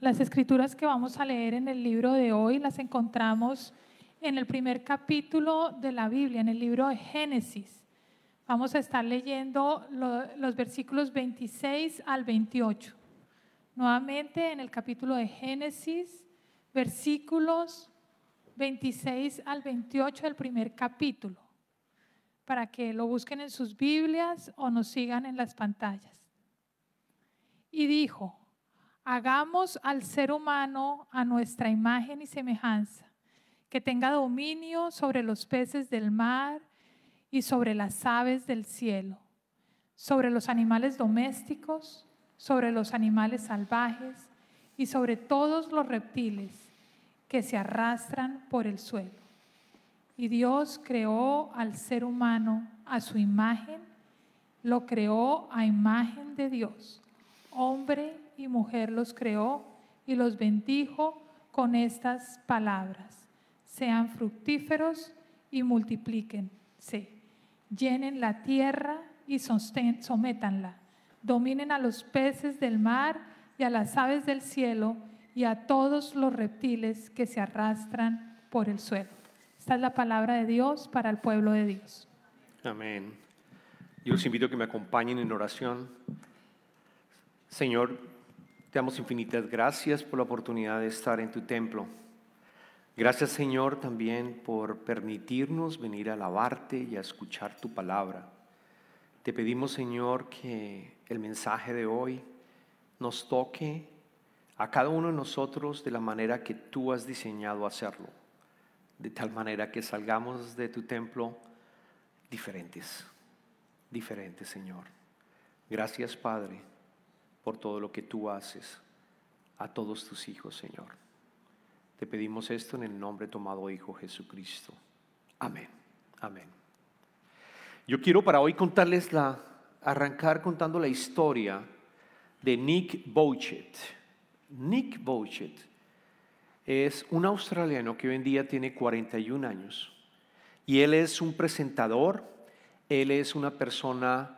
Las escrituras que vamos a leer en el libro de hoy las encontramos en el primer capítulo de la Biblia, en el libro de Génesis. Vamos a estar leyendo los versículos 26 al 28. Nuevamente en el capítulo de Génesis, versículos 26 al 28 del primer capítulo, para que lo busquen en sus Biblias o nos sigan en las pantallas. Y dijo, hagamos al ser humano a nuestra imagen y semejanza, que tenga dominio sobre los peces del mar y sobre las aves del cielo, sobre los animales domésticos, sobre los animales salvajes y sobre todos los reptiles que se arrastran por el suelo. Y Dios creó al ser humano a su imagen, lo creó a imagen de Dios. Hombre y mujer los creó y los bendijo con estas palabras. Sean fructíferos y multiplíquense. Llenen la tierra y sométanla. Dominen a los peces del mar y a las aves del cielo y a todos los reptiles que se arrastran por el suelo. Esta es la palabra de Dios para el pueblo de Dios. Amén. Yo los invito a que me acompañen en oración. Señor, te damos infinitas gracias por la oportunidad de estar en tu templo. Gracias Señor también por permitirnos venir a alabarte y a escuchar tu palabra. Te pedimos Señor que el mensaje de hoy nos toque a cada uno de nosotros de la manera que tú has diseñado hacerlo, de tal manera que salgamos de tu templo diferentes, diferentes Señor. Gracias Padre por todo lo que tú haces a todos tus hijos Señor. Te pedimos esto en el nombre tomado Hijo Jesucristo. Amén. Amén. Yo quiero para hoy contarles la, arrancar contando la historia de Nick Bouchet. Nick Bouchet es un australiano que hoy en día tiene 41 años y él es un presentador, él es una persona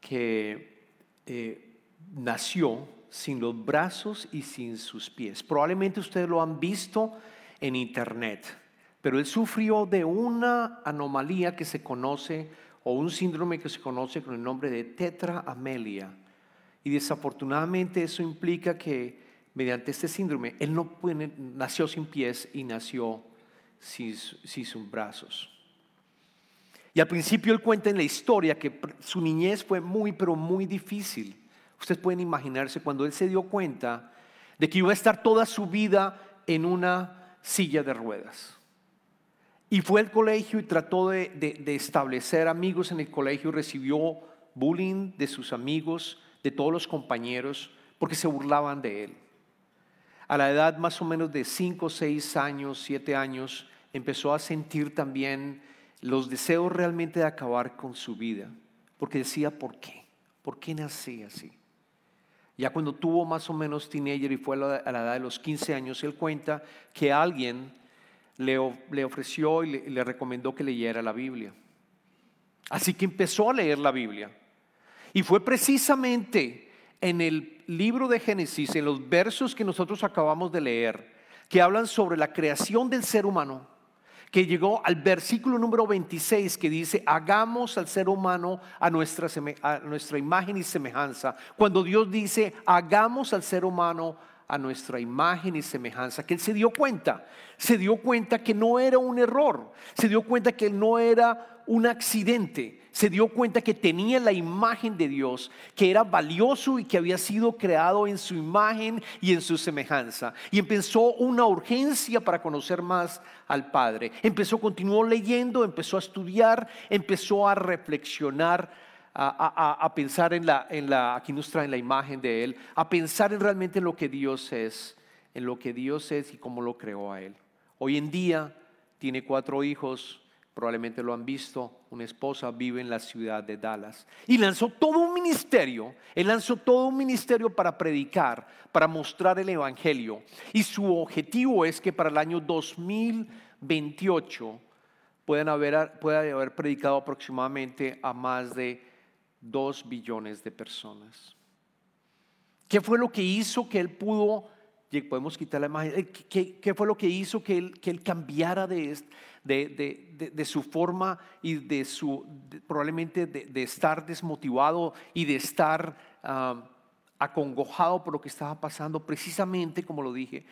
que eh, nació sin los brazos y sin sus pies. Probablemente ustedes lo han visto en internet, pero él sufrió de una anomalía que se conoce o un síndrome que se conoce con el nombre de tetraamelia. Y desafortunadamente eso implica que mediante este síndrome él no nació sin pies y nació sin, sin sus brazos. Y al principio él cuenta en la historia que su niñez fue muy, pero muy difícil. Ustedes pueden imaginarse cuando él se dio cuenta de que iba a estar toda su vida en una silla de ruedas. Y fue al colegio y trató de, establecer amigos en el colegio, recibió bullying de sus amigos, de todos los compañeros, porque se burlaban de él. A la edad más o menos de 5, 6 años, 7 años, empezó a sentir también los deseos realmente de acabar con su vida, porque decía, ¿por qué? ¿Por qué nací así? Ya cuando tuvo más o menos teenager y fue a la, edad de los 15 años, él cuenta que alguien le, ofreció y le, recomendó que leyera la Biblia. Así que empezó a leer la Biblia. Y fue precisamente en el libro de Génesis, en los versos que nosotros acabamos de leer, que hablan sobre la creación del ser humano, que llegó al versículo número 26 que dice, hagamos al ser humano a nuestra, a nuestra imagen y semejanza. Cuando Dios dice, hagamos al ser humano nuestra imagen y semejanza, que él se dio cuenta, se dio cuenta que no era un error, se dio cuenta que no era un accidente, se dio cuenta que tenía la imagen de Dios, que era valioso y que había sido creado en su imagen y en su semejanza. Y empezó una urgencia para conocer más al Padre. Empezó, continuó leyendo, empezó a estudiar, empezó a reflexionar a, pensar en la, en la, aquí nos trae la imagen de Él, a pensar en realmente lo que Dios es, en lo que Dios es y cómo lo creó a Él. Hoy en día tiene cuatro hijos, probablemente lo han visto, una esposa vive en la ciudad de Dallas y lanzó todo un ministerio, él lanzó todo un ministerio para predicar, para mostrar el Evangelio y su objetivo es que para el año 2028 puedan haber, pueda haber predicado aproximadamente a más de dos billones de personas. ¿Qué fue lo que hizo que él pudo podemos quitar la imagen. Eh, ¿Qué, fue lo que hizo que él, que él cambiara de, de, de, su forma y de su, probablemente de, estar desmotivado y de estar acongojado por lo que estaba pasando? Precisamente, como lo dije,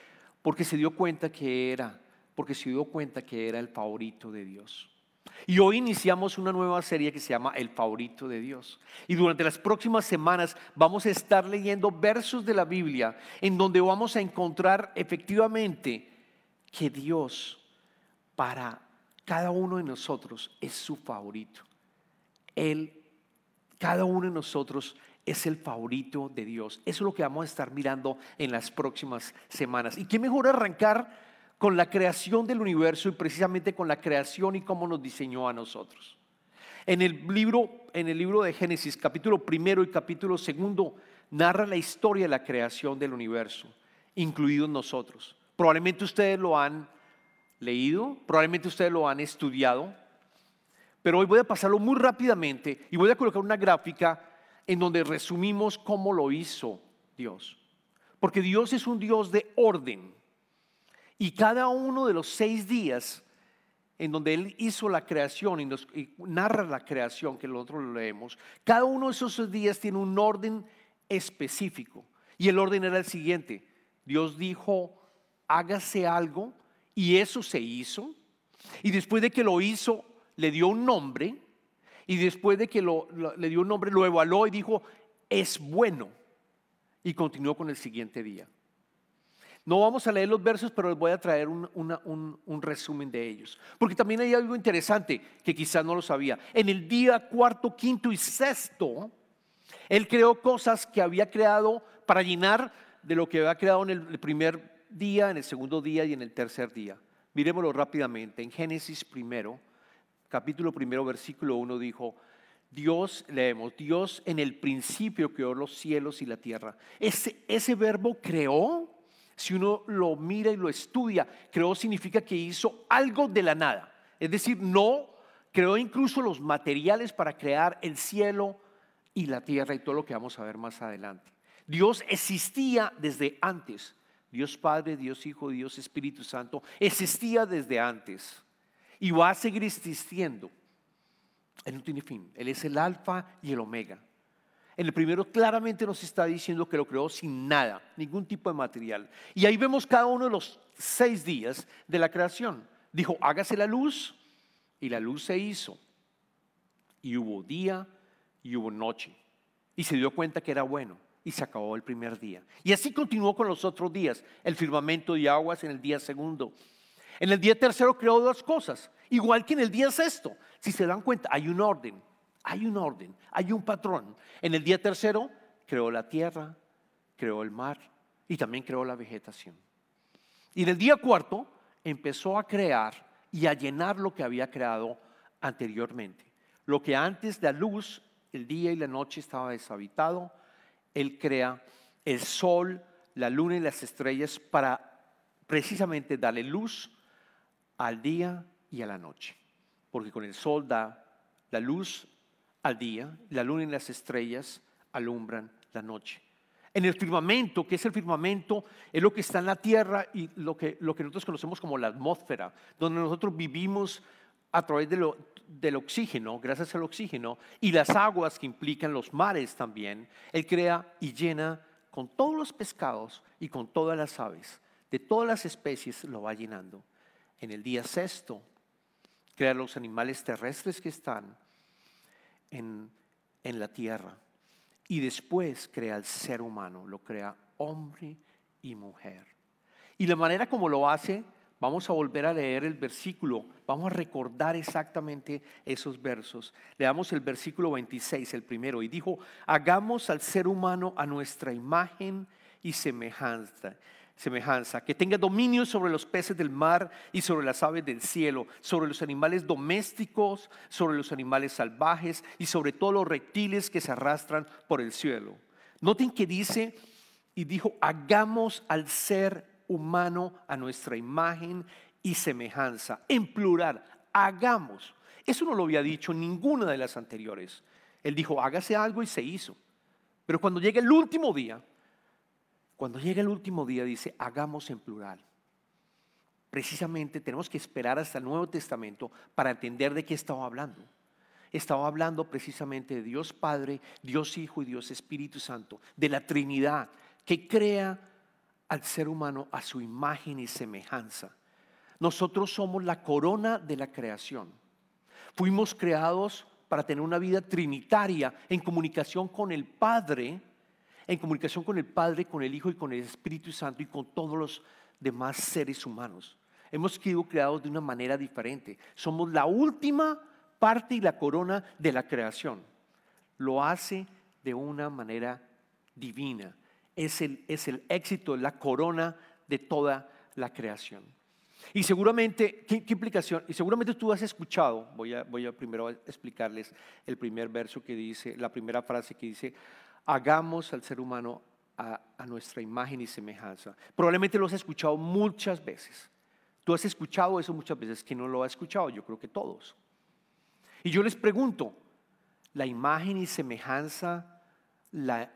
porque se dio cuenta que era, porque se dio cuenta que era el favorito de Dios. Y hoy iniciamos una nueva serie que se llama El favorito de Dios. Y durante las próximas semanas vamos a estar leyendo versos de la Biblia en donde vamos a encontrar efectivamente que Dios para cada uno de nosotros es su favorito. Él, cada uno de nosotros es el favorito de Dios. Eso es lo que vamos a estar mirando en las próximas semanas. Y qué mejor arrancar con la creación del universo y precisamente con la creación y cómo nos diseñó a nosotros. En el libro, en el libro de Génesis, capítulo primero y capítulo segundo, narra la historia de la creación del universo, incluidos nosotros. Probablemente ustedes lo han leído, probablemente ustedes lo han estudiado, pero hoy voy a pasarlo muy rápidamente y voy a colocar una gráfica en donde resumimos cómo lo hizo Dios. Porque Dios es un Dios de orden. Y cada uno de los seis días en donde Él hizo la creación y, nos, narra la creación, que nosotros lo leemos, cada uno de esos días tiene un orden específico. Y el orden era el siguiente. Dios dijo, hágase algo, y eso se hizo. Y después de que lo hizo, le dio un nombre. Y después de que le dio un nombre, lo evaluó y dijo, es bueno. Y continuó con el siguiente día. No vamos a leer los versos, pero les voy a traer un, resumen de ellos. Porque también hay algo interesante que quizás no lo sabía. En el día cuarto, quinto y sexto, Él creó cosas que había creado para llenar de lo que había creado en el primer día, en el segundo día y en el tercer día. Miremoslo rápidamente. En Génesis primero, capítulo primero, versículo uno dijo, Dios, leemos, Dios en el principio creó los cielos y la tierra. Ese, ese verbo creó si uno lo mira y lo estudia, creó significa que hizo algo de la nada. Es decir, no creó incluso los materiales para crear el cielo y la tierra y todo lo que vamos a ver más adelante. Dios existía desde antes. Dios Padre, Dios Hijo, Dios Espíritu Santo, existía desde antes y va a seguir existiendo. Él no tiene fin. Él es el alfa y el omega. En el primero claramente nos está diciendo que lo creó sin nada, ningún tipo de material. Y ahí vemos cada uno de los seis días de la creación. Dijo, hágase la luz, y la luz se hizo. Y hubo día y hubo noche. Y se dio cuenta que era bueno. Y se acabó el primer día. Y así continuó con los otros días. El firmamento de aguas en el día segundo. En el día tercero creó dos cosas. Igual que en el día sexto. Si se dan cuenta, hay un orden. Hay un orden, hay un patrón. En el día tercero creó la tierra, creó el mar y también creó la vegetación. Y en el día cuarto empezó a crear y a llenar lo que había creado anteriormente. Lo que antes de la luz, el día y la noche estaba deshabitado, Él crea el sol, la luna y las estrellas para precisamente darle luz al día y a la noche. Porque con el sol da la luz al día, la luna y las estrellas alumbran la noche. En el firmamento, que es el firmamento, es lo que está en la tierra y lo que, nosotros conocemos como la atmósfera, donde nosotros vivimos a través del oxígeno, gracias al oxígeno, y las aguas que implican los mares también. Él crea y llena con todos los pescados y con todas las aves, de todas las especies lo va llenando. En el día sexto, crea los animales terrestres que están en, la tierra. Y después crea el ser humano, lo crea hombre y mujer. Y la manera como lo hace, vamos a volver a leer el versículo, vamos a recordar exactamente esos versos. Leamos el versículo 26, el primero, y dijo, hagamos al ser humano a nuestra imagen y semejanza semejanza, que tenga dominio sobre los peces del mar y sobre las aves del cielo, sobre los animales domésticos, sobre los animales salvajes y sobre todos los reptiles que se arrastran por el cielo. Noten que dice y dijo, hagamos al ser humano a nuestra imagen y semejanza, en plural, hagamos. Eso no lo había dicho ninguna de las anteriores. Él dijo, hágase algo y se hizo. Pero cuando llega el último día, Cuando llega el último día dice, hagamos en plural. Precisamente tenemos que esperar hasta el Nuevo Testamento para entender de qué estaba hablando. Estaba hablando precisamente de Dios Padre, Dios Hijo y Dios Espíritu Santo, de la Trinidad que crea al ser humano a su imagen y semejanza. Nosotros somos la corona de la creación. Fuimos creados para tener una vida trinitaria en comunicación con el Padre, en comunicación con el Padre, con el Hijo y con el Espíritu Santo y con todos los demás seres humanos. Hemos sido creados de una manera diferente. Somos la última parte y la corona de la creación. Lo hace de una manera divina. Es el, es el éxito, la corona de toda la creación. Y seguramente, ¿qué, implicación? Y seguramente tú has escuchado, voy a, voy a primero explicarles el primer verso que dice, la primera frase que dice, hagamos al ser humano a, nuestra imagen y semejanza. Probablemente lo has escuchado muchas veces. Tú has escuchado eso muchas veces, que no lo ha escuchado, yo creo que todos. Y yo les pregunto, ¿la imagen y semejanza la,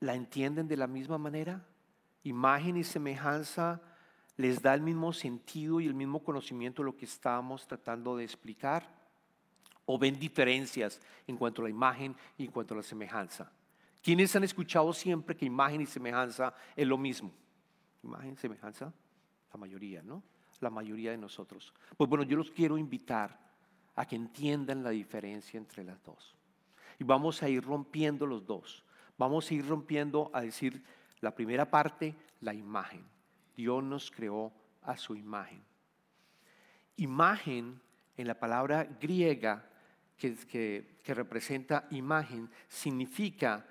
la entienden de la misma manera? ¿Imagen y semejanza les da el mismo sentido y el mismo conocimiento de lo que estábamos tratando de explicar? ¿O ven diferencias en cuanto a la imagen y en cuanto a la semejanza? ¿Quiénes han escuchado siempre que imagen y semejanza es lo mismo? Imagen semejanza, la mayoría, ¿no? La mayoría de nosotros. Pues bueno, yo los quiero invitar a que entiendan la diferencia entre las dos. Y vamos a ir rompiendo los dos. Vamos a ir rompiendo a decir la primera parte, la imagen. Dios nos creó a su imagen. Imagen en la palabra griega que, que, representa imagen significa,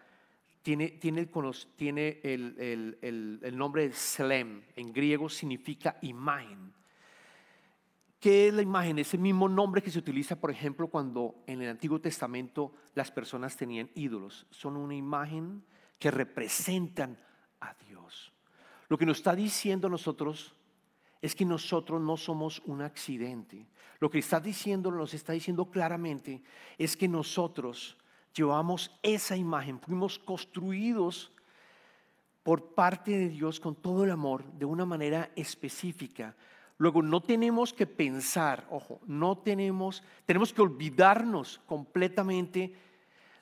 tiene, tiene, el, nombre de Selem, en griego significa imagen. ¿Qué es la imagen? Es el mismo nombre que se utiliza, por ejemplo, cuando en el Antiguo Testamento las personas tenían ídolos. Son una imagen que representan a Dios. Lo que nos está diciendo nosotros es que nosotros no somos un accidente. Lo que está diciendo, nos está diciendo claramente, es que nosotros llevamos esa imagen, fuimos construidos por parte de Dios con todo el amor, de una manera específica. Luego no tenemos que pensar, ojo, no tenemos, tenemos que olvidarnos completamente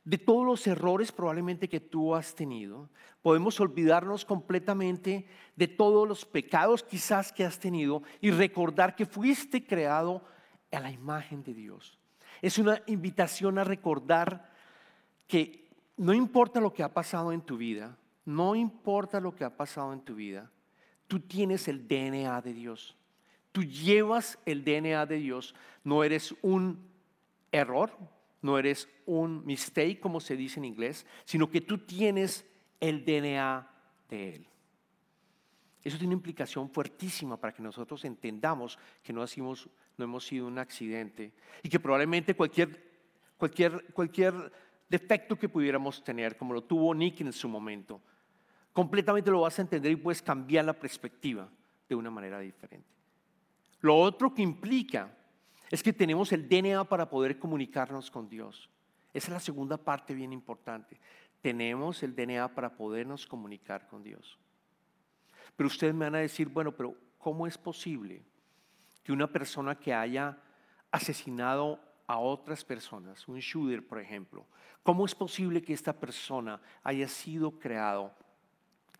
de todos los errores probablemente que tú has tenido. Podemos olvidarnos completamente de todos los pecados quizás que has tenido y recordar que fuiste creado a la imagen de Dios. Es una invitación a recordar que no importa lo que ha pasado en tu vida, no importa lo que ha pasado en tu vida, tú tienes el DNA de Dios. Tú llevas el DNA de Dios, no eres un error, no eres un mistake, como se dice en inglés, sino que tú tienes el DNA de Él. Eso tiene una implicación fuertísima para que nosotros entendamos que no, hemos sido un accidente y que probablemente cualquier, cualquier, cualquier defecto que pudiéramos tener, como lo tuvo Nick en su momento, completamente lo vas a entender y puedes cambiar la perspectiva de una manera diferente. Lo otro que implica es que tenemos el DNA para poder comunicarnos con Dios. Esa es la segunda parte bien importante. Tenemos el DNA para podernos comunicar con Dios. Pero ustedes me van a decir, bueno, pero ¿cómo es posible que una persona que haya asesinado a otras personas, un shooter por ejemplo, cómo es posible que esta persona haya sido creado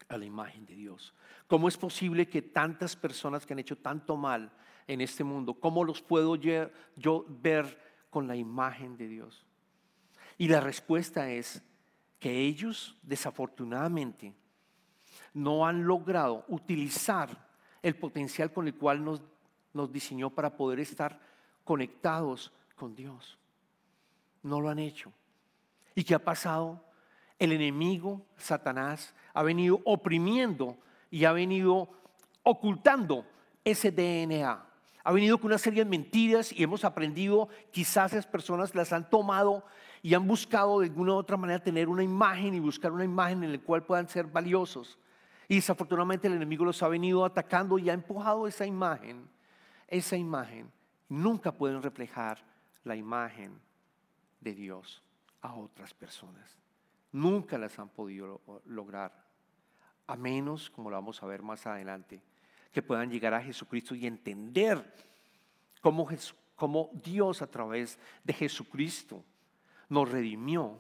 a la imagen de Dios? ¿Cómo es posible que tantas personas que han hecho tanto mal en este mundo? ¿Cómo los puedo yo ver con la imagen de Dios? Y la respuesta es que ellos desafortunadamente no han logrado utilizar el potencial con el cual nos, nos diseñó para poder estar conectados con Dios. No lo han hecho. ¿Y qué ha pasado? El enemigo, Satanás, ha venido oprimiendo y ha venido ocultando ese DNA ha venido con una serie de mentiras y hemos aprendido, quizás esas personas las han tomado y han buscado de alguna u otra manera tener una imagen y buscar una imagen en la cual puedan ser valiosos. Y desafortunadamente el enemigo los ha venido atacando y ha empujado esa imagen, esa imagen. Nunca pueden reflejar la imagen de Dios a otras personas. Nunca las han podido lograr. a menos, como lo vamos a ver más adelante, que puedan llegar a Jesucristo y entender cómo, Dios a través de Jesucristo nos redimió,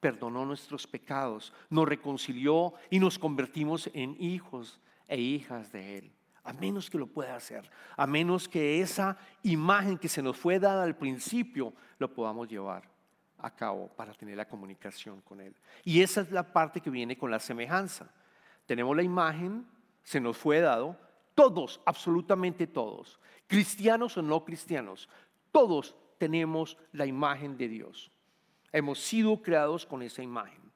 perdonó nuestros pecados, nos reconcilió y nos convertimos en hijos e hijas de Él. A menos que lo pueda hacer, a menos que esa imagen que se nos fue dada al principio lo podamos llevar a cabo para tener la comunicación con Él. Y esa es la parte que viene con la semejanza. Tenemos la imagen, se nos fue dado, todos, absolutamente todos, cristianos o no cristianos, todos tenemos la imagen de Dios. Hemos sido creados con esa imagen,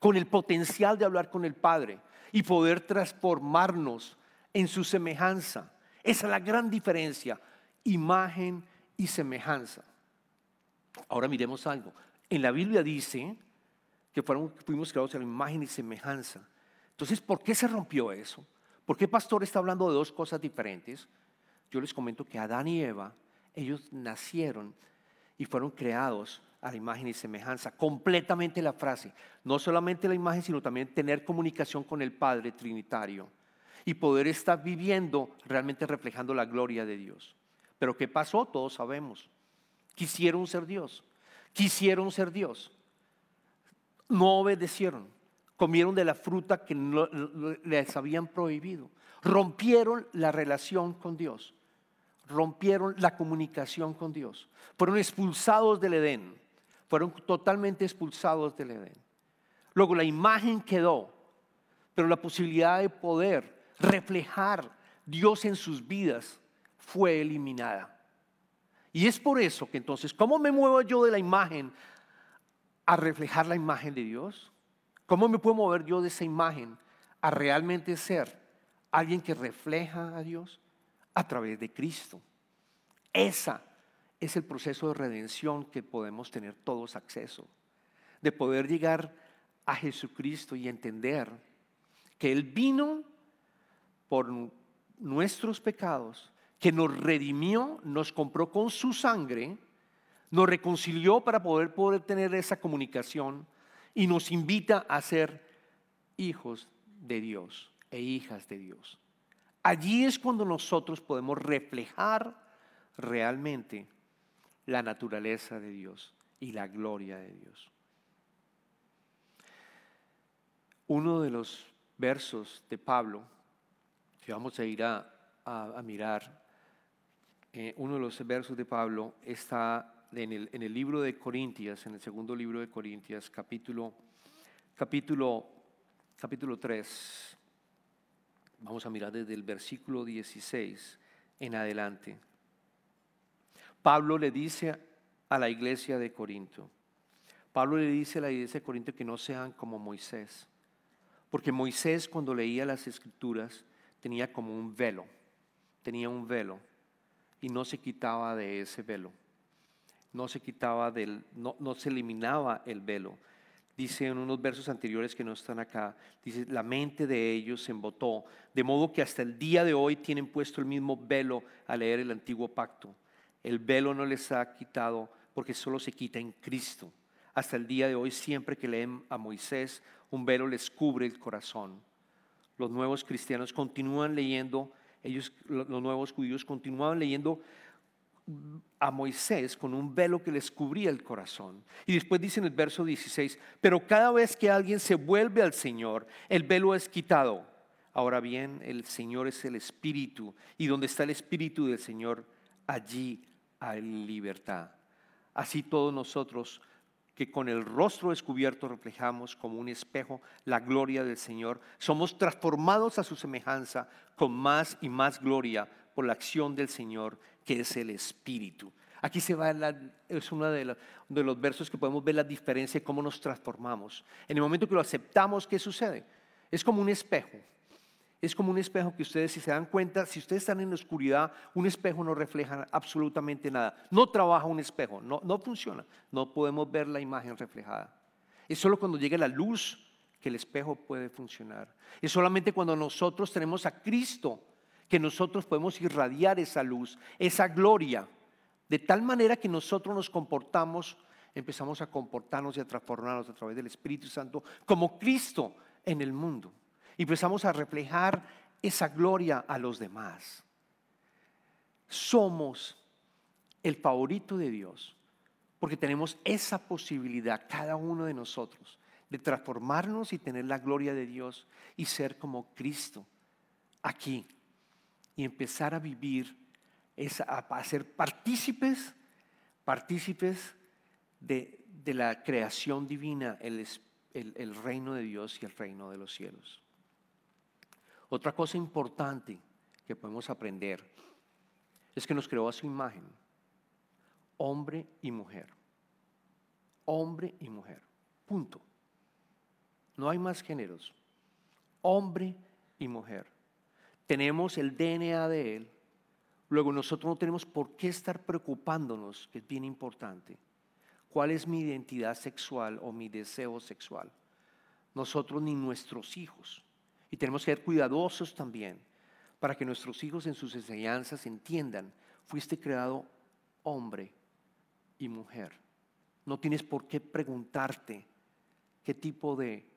con el potencial de hablar con el Padre y poder transformarnos en su semejanza. Esa es la gran diferencia, imagen y semejanza. Ahora miremos algo. En la Biblia dice que fuimos creados en la imagen y semejanza. Entonces, ¿por qué se rompió eso? ¿Por qué pastor está hablando de dos cosas diferentes? Yo les comento que Adán y Eva, ellos nacieron y fueron creados a la imagen y semejanza. Completamente la frase. No solamente la imagen, sino también tener comunicación con el Padre Trinitario y poder estar viviendo realmente reflejando la gloria de Dios. Pero ¿qué pasó? Todos sabemos. Quisieron ser Dios. Quisieron ser Dios. No obedecieron. Comieron de la fruta que les habían prohibido. Rompieron la relación con Dios. Rompieron la comunicación con Dios. Fueron expulsados del Edén. Fueron totalmente expulsados del Edén. Luego la imagen quedó, pero la posibilidad de poder reflejar Dios en sus vidas fue eliminada. Y es por eso que entonces, ¿cómo me muevo yo de la imagen a reflejar la imagen de Dios? ¿Cómo me puedo mover yo de esa imagen a realmente ser alguien que refleja a Dios? A través de Cristo. Esa es el proceso de redención que podemos tener todos acceso. De poder llegar a Jesucristo y entender que Él vino por nuestros pecados que nos redimió, nos compró con su sangre, nos reconcilió para poder, poder tener esa comunicación y nos invita a ser hijos de Dios e hijas de Dios. Allí es cuando nosotros podemos reflejar realmente la naturaleza de Dios y la gloria de Dios. Uno de los versos de Pablo que vamos a ir a, mirar eh, uno de los versos de Pablo está en el, en el, libro de Corintias, en el segundo libro de Corintias, capítulo, capítulo, capítulo 3. Vamos a mirar desde el versículo 16 en adelante. Pablo le dice a la iglesia de Corinto, Pablo le dice a la iglesia de Corinto que no sean como Moisés, porque Moisés cuando leía las escrituras tenía como un velo, tenía un velo y no se quitaba de ese velo. No se quitaba del, no, no se eliminaba el velo. Dice en unos versos anteriores que no están acá, dice, la mente de ellos se embotó, de modo que hasta el día de hoy tienen puesto el mismo velo al leer el antiguo pacto. El velo no les ha quitado porque solo se quita en Cristo. Hasta el día de hoy, siempre que leen a Moisés, un velo les cubre el corazón. Los nuevos cristianos continúan leyendo ellos, los nuevos judíos, continuaban leyendo a Moisés con un velo que les cubría el corazón. Y después dice en el verso 16, pero cada vez que alguien se vuelve al Señor, el velo es quitado. Ahora bien, el Señor es el Espíritu, y donde está el Espíritu del Señor, allí hay libertad. Así todos nosotros que con el rostro descubierto reflejamos como un espejo la gloria del Señor, somos transformados a su semejanza con más y más gloria por la acción del Señor, que es el Espíritu. Aquí se va, es uno de, de los versos que podemos ver la diferencia de cómo nos transformamos. En el momento que lo aceptamos, ¿qué sucede? Es como un espejo es como un espejo que ustedes, si se dan cuenta, si ustedes están en la oscuridad, un espejo no refleja absolutamente nada. No trabaja un espejo, no, no funciona. No podemos ver la imagen reflejada. Es solo cuando llega la luz que el espejo puede funcionar. Es solamente cuando nosotros tenemos a Cristo que nosotros podemos irradiar esa luz, esa gloria, de tal manera que nosotros nos comportamos, empezamos a comportarnos y a transformarnos a través del Espíritu Santo como Cristo en el mundo. Y empezamos a reflejar esa gloria a los demás. Somos el favorito de Dios porque tenemos esa posibilidad, cada uno de nosotros, de transformarnos y tener la gloria de Dios y ser como Cristo aquí y empezar a vivir, a ser partícipes, partícipes de, la creación divina, el, el reino de Dios y el reino de los cielos. Otra cosa importante que podemos aprender es que nos creó a su imagen, hombre y mujer. Hombre y mujer. Punto. No hay más géneros. Hombre y mujer. Tenemos el DNA de Él. Luego nosotros no tenemos por qué estar preocupándonos, que es bien importante. ¿Cuál es mi identidad sexual o mi deseo sexual? Nosotros ni nuestros hijos. Y tenemos que ser cuidadosos también para que nuestros hijos en sus enseñanzas entiendan, fuiste creado hombre y mujer. No tienes por qué preguntarte qué tipo de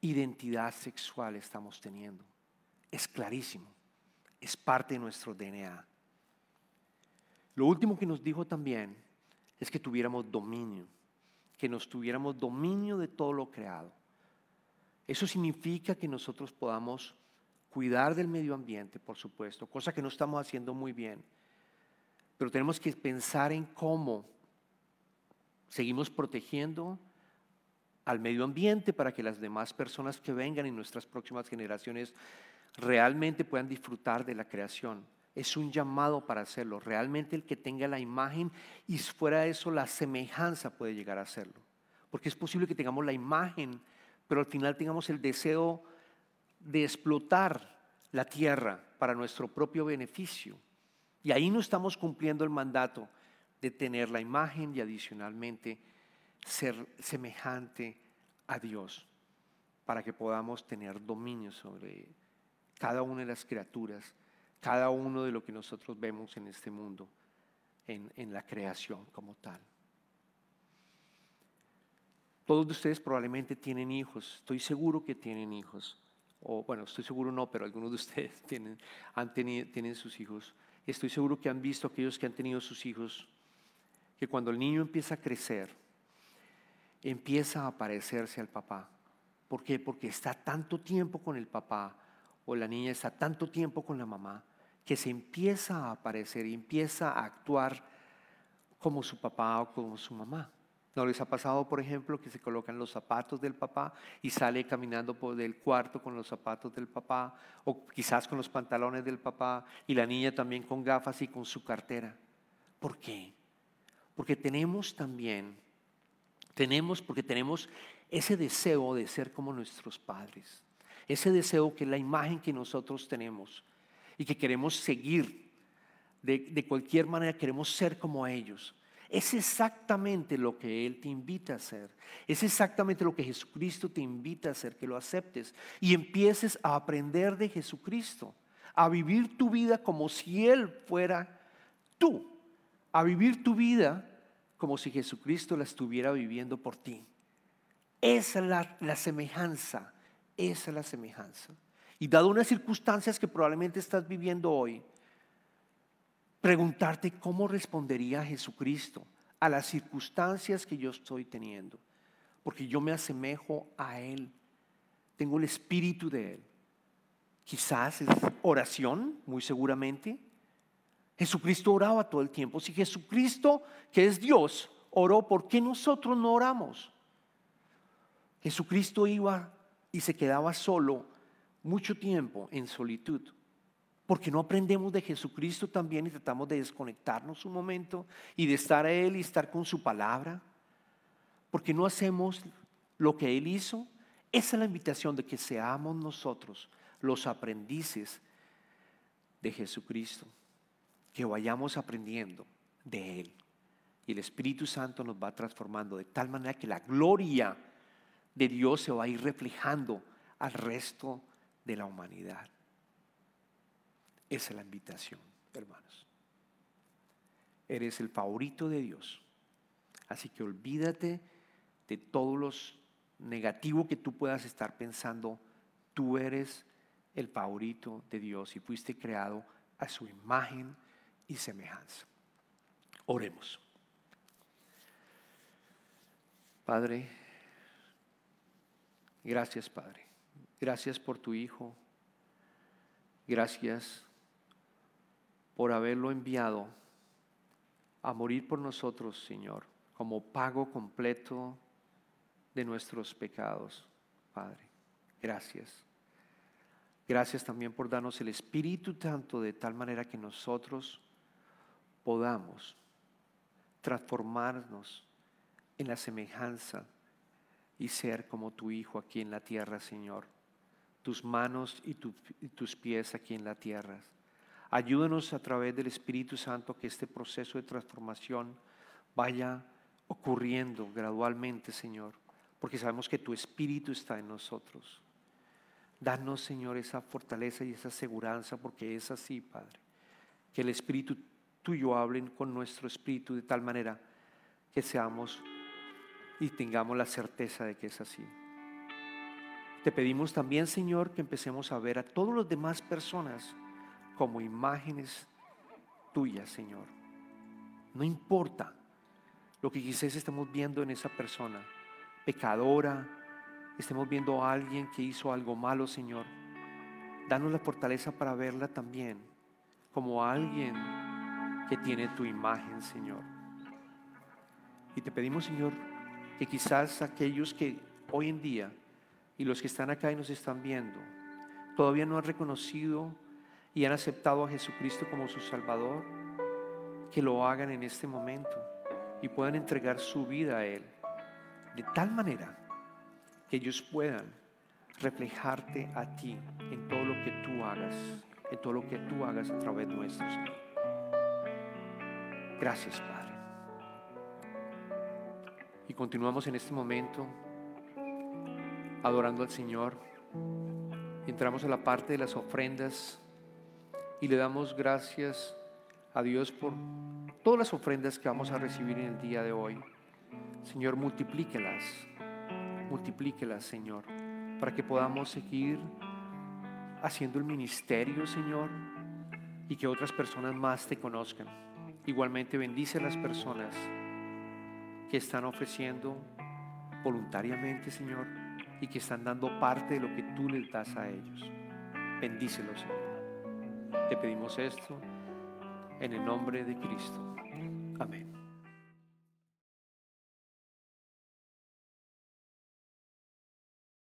identidad sexual estamos teniendo. Es clarísimo, es parte de nuestro DNA. Lo último que nos dijo también es que tuviéramos dominio, que nos tuviéramos dominio de todo lo creado. Eso significa que nosotros podamos cuidar del medio ambiente, por supuesto, cosa que no estamos haciendo muy bien. Pero tenemos que pensar en cómo seguimos protegiendo al medio ambiente para que las demás personas que vengan en nuestras próximas generaciones realmente puedan disfrutar de la creación. Es un llamado para hacerlo. Realmente el que tenga la imagen y fuera de eso la semejanza puede llegar a hacerlo. Porque es posible que tengamos la imagen pero al final tengamos el deseo de explotar la tierra para nuestro propio beneficio. Y ahí no estamos cumpliendo el mandato de tener la imagen y adicionalmente ser semejante a Dios para que podamos tener dominio sobre cada una de las criaturas, cada uno de lo que nosotros vemos en este mundo, en, en la creación como tal. Todos de ustedes probablemente tienen hijos, estoy seguro que tienen hijos. O bueno, estoy seguro no, pero algunos de ustedes tienen, han tenido, tienen sus hijos. Estoy seguro que han visto aquellos que han tenido sus hijos, que cuando el niño empieza a crecer, empieza a parecerse al papá. ¿Por qué? Porque está tanto tiempo con el papá o la niña está tanto tiempo con la mamá que se empieza a parecer y empieza a actuar como su papá o como su mamá. ¿No les ha pasado, por ejemplo, que se colocan los zapatos del papá y sale caminando por el cuarto con los zapatos del papá o quizás con los pantalones del papá y la niña también con gafas y con su cartera? ¿Por qué? Porque tenemos también, tenemos, porque tenemos ese deseo de ser como nuestros padres, ese deseo que es la imagen que nosotros tenemos y que queremos seguir, de, de cualquier manera queremos ser como ellos. Es exactamente lo que Él te invita a hacer. Es exactamente lo que Jesucristo te invita a hacer, que lo aceptes y empieces a aprender de Jesucristo, a vivir tu vida como si Él fuera tú, a vivir tu vida como si Jesucristo la estuviera viviendo por ti. Esa es la, semejanza, esa es la semejanza. Y dado unas circunstancias que probablemente estás viviendo hoy, preguntarte cómo respondería Jesucristo a las circunstancias que yo estoy teniendo, porque yo me asemejo a Él, tengo el espíritu de Él. Quizás es oración, muy seguramente. Jesucristo oraba todo el tiempo. Si Jesucristo, que es Dios, oró, ¿por qué nosotros no oramos? Jesucristo iba y se quedaba solo mucho tiempo en solitud. Porque no aprendemos de Jesucristo también y tratamos de desconectarnos un momento y de estar a Él y estar con su palabra. Porque no hacemos lo que Él hizo. Esa es la invitación de que seamos nosotros los aprendices de Jesucristo. Que vayamos aprendiendo de Él. Y el Espíritu Santo nos va transformando de tal manera que la gloria de Dios se va a ir reflejando al resto de la humanidad. Esa es la invitación, hermanos. Eres el favorito de Dios. Así que olvídate de todos los negativos que tú puedas estar pensando Tú eres el favorito de Dios y fuiste creado a su imagen y semejanza. Oremos. Padre, gracias Padre. Gracias por tu Hijo. Gracias por haberlo enviado a morir por nosotros, Señor, como pago completo de nuestros pecados, Padre. Gracias. Gracias también por darnos el Espíritu Santo de tal manera que nosotros podamos transformarnos en la semejanza y ser como tu Hijo aquí en la tierra, Señor. Tus manos y, tus pies aquí en la tierra. Ayúdanos a través del Espíritu Santo que este proceso de transformación vaya ocurriendo gradualmente, Señor, porque sabemos que tu Espíritu está en nosotros. Danos, Señor, esa fortaleza y esa seguridad, porque es así, Padre. Que el Espíritu tuyo hable con nuestro Espíritu de tal manera que seamos y tengamos la certeza de que es así. Te pedimos también, Señor, que empecemos a ver a todas las demás personas como imágenes tuyas, Señor. No importa lo que quizás estemos viendo en esa persona, pecadora, estemos viendo a alguien que hizo algo malo, Señor. Danos la fortaleza para verla también como alguien que tiene tu imagen, Señor. Y te pedimos, Señor, que quizás aquellos que hoy en día y los que están acá y nos están viendo, todavía no han reconocido y han aceptado a Jesucristo como su Salvador, que lo hagan en este momento y puedan entregar su vida a Él, de tal manera que ellos puedan reflejarte a ti en todo lo que tú hagas, en todo lo que tú hagas a través de nuestros. Gracias, Padre. Y continuamos en este momento adorando al Señor. Entramos a la parte de las ofrendas y le damos gracias a Dios por todas las ofrendas que vamos a recibir en el día de hoy. Señor, multiplíquelas, multiplíquelas, Señor, para que podamos seguir haciendo el ministerio, Señor, y que otras personas más te conozcan. Igualmente bendice a las personas que están ofreciendo voluntariamente, Señor, y que están dando parte de lo que tú les das a ellos. Bendícelos, Señor. Te pedimos esto en el nombre de Cristo.